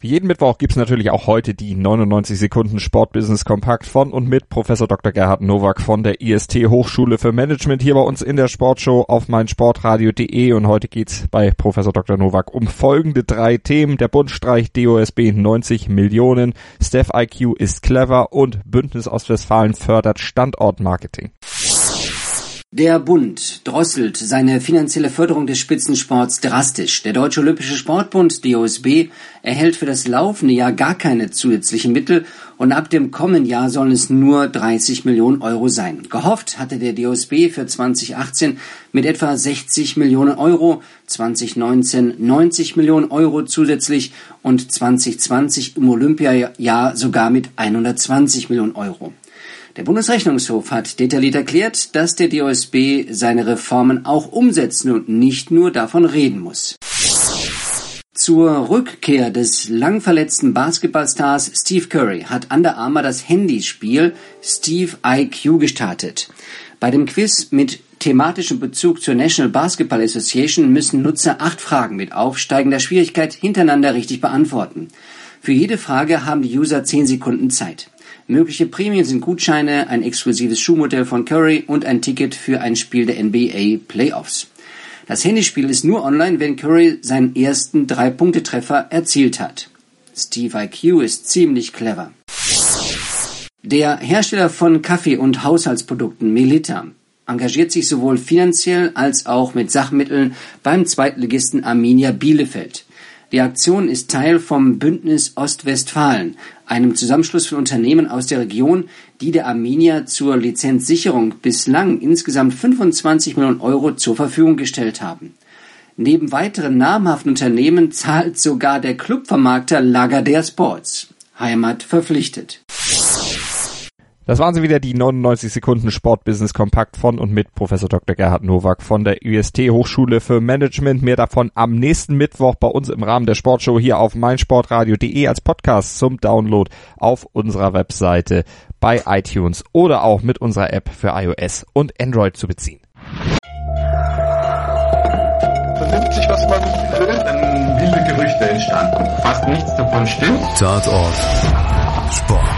Wie jeden Mittwoch gibt's natürlich auch heute die 99 Sekunden Sportbusiness Kompakt von und mit Professor Dr. Gerhard Nowak von der IST Hochschule für Management hier bei uns in der Sportshow auf meinsportradio.de und heute geht's bei Professor Dr. Nowak um folgende drei Themen. Der Bund streicht DOSB 90 Millionen, Steph IQ ist clever und Bündnis Ostwestfalen fördert Standortmarketing. Der Bund drosselt seine finanzielle Förderung des Spitzensports drastisch. Der Deutsche Olympische Sportbund DOSB erhält für das laufende Jahr gar keine zusätzlichen Mittel und ab dem kommenden Jahr sollen es nur 30 Millionen Euro sein. Gehofft hatte der DOSB für 2018 mit etwa 60 Millionen Euro, 2019 90 Millionen Euro zusätzlich und 2020 im Olympiajahr sogar mit 120 Millionen Euro. Der Bundesrechnungshof hat detailliert erklärt, dass der DOSB seine Reformen auch umsetzen und nicht nur davon reden muss. Zur Rückkehr des lang verletzten Basketballstars Steve Curry hat Under Armour das Handyspiel Steve IQ gestartet. Bei dem Quiz mit thematischem Bezug zur National Basketball Association müssen Nutzer acht Fragen mit aufsteigender Schwierigkeit hintereinander richtig beantworten. Für jede Frage haben die User zehn Sekunden Zeit. Mögliche Prämien sind Gutscheine, ein exklusives Schuhmodell von Curry und ein Ticket für ein Spiel der NBA Playoffs. Das Handyspiel ist nur online, wenn Curry seinen ersten Drei-Punkte-Treffer erzielt hat. Steve IQ ist ziemlich clever. Der Hersteller von Kaffee- und Haushaltsprodukten Melita engagiert sich sowohl finanziell als auch mit Sachmitteln beim Zweitligisten Arminia Bielefeld. Die Aktion ist Teil vom Bündnis Ostwestfalen, einem Zusammenschluss von Unternehmen aus der Region, die der Arminia zur Lizenzsicherung bislang insgesamt 25 Millionen Euro zur Verfügung gestellt haben. Neben weiteren namhaften Unternehmen zahlt sogar der Clubvermarkter Lagardère Sports. Heimat verpflichtet. Das waren sie wieder, die 99 Sekunden Sportbusiness Kompakt von und mit Professor Dr. Gerhard Nowak von der UST Hochschule für Management. Mehr davon am nächsten Mittwoch bei uns im Rahmen der Sportshow hier auf meinsportradio.de als Podcast zum Download auf unserer Webseite bei iTunes oder auch mit unserer App für iOS und Android zu beziehen. Vernimmt sich, was man will, dann wilde Gerüchte entstanden. Fast nichts davon stimmt. Tatort Sport.